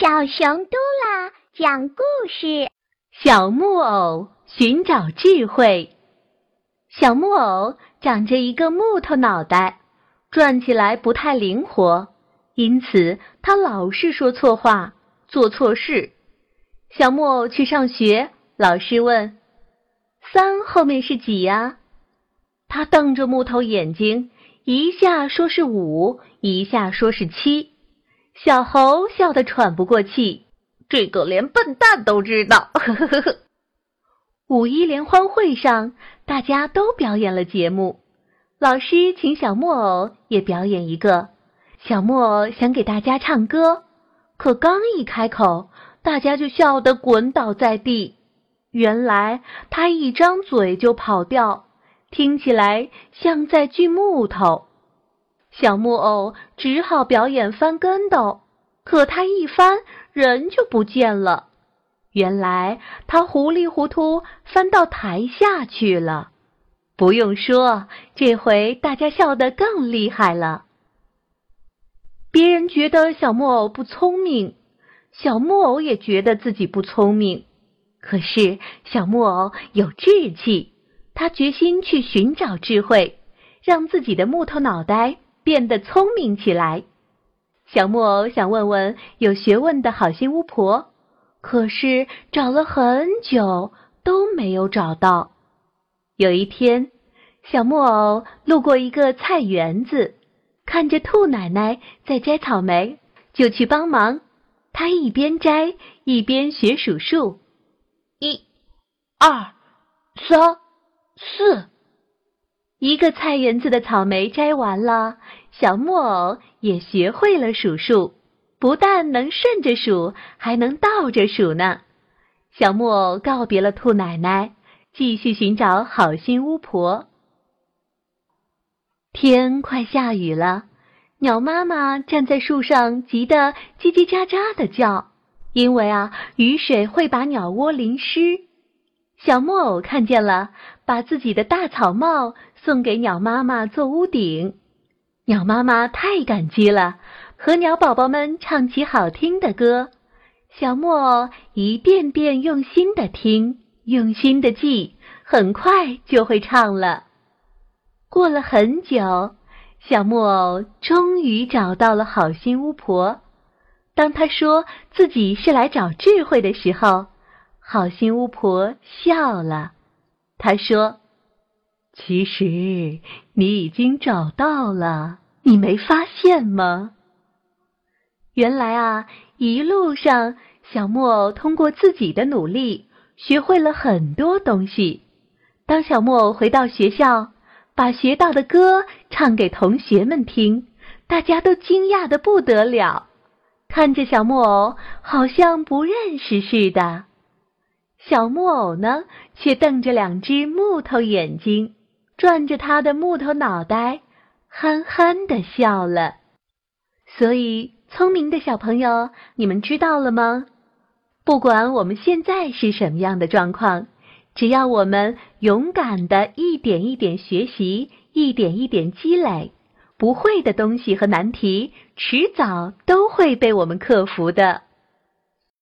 小熊嘟啦讲故事：小木偶寻找智慧。小木偶长着一个木头脑袋，转起来不太灵活，因此他老是说错话，做错事。小木偶去上学，老师问：“三后面是几呀？”他瞪着木头眼睛，一下说是五，一下说是七。小猴笑得喘不过气，这个连笨蛋都知道。呵呵呵。五一联欢会上，大家都表演了节目，老师请小木偶也表演一个。小木偶想给大家唱歌，可刚一开口，大家就笑得滚倒在地。原来他一张嘴就跑调，听起来像在锯木头。小木偶只好表演翻跟斗，可他一翻，人就不见了。原来他糊里糊涂翻到台下去了。不用说，这回大家笑得更厉害了。别人觉得小木偶不聪明，小木偶也觉得自己不聪明。可是小木偶有志气，他决心去寻找智慧，让自己的木头脑袋。变得聪明起来。小木偶想问问有学问的好心巫婆，可是找了很久都没有找到。有一天，小木偶路过一个菜园子，看着兔奶奶在摘草莓，就去帮忙。他一边摘一边学数数：一、二、三、四。一个菜园子的草莓摘完了，小木偶也学会了数数，不但能顺着数，还能倒着数呢。小木偶告别了兔奶奶，继续寻找好心巫婆。天快下雨了，鸟妈妈站在树上，急得叽叽喳喳的叫，因为啊，雨水会把鸟窝淋湿。小木偶看见了，把自己的大草帽送给鸟妈妈做屋顶。鸟妈妈太感激了，和鸟宝宝们唱起好听的歌。小木偶一遍遍用心的听，用心的记，很快就会唱了。过了很久，小木偶终于找到了好心巫婆。当他说自己是来找智慧的时候，好心巫婆笑了，她说：“其实你已经找到了，你没发现吗？原来啊，一路上小木偶通过自己的努力，学会了很多东西。当小木偶回到学校，把学到的歌唱给同学们听，大家都惊讶的不得了，看着小木偶好像不认识似的。”小木偶呢，却瞪着两只木头眼睛，转着他的木头脑袋，憨憨的笑了。所以，聪明的小朋友，你们知道了吗？不管我们现在是什么样的状况，只要我们勇敢的一点一点学习，一点一点积累，不会的东西和难题，迟早都会被我们克服的。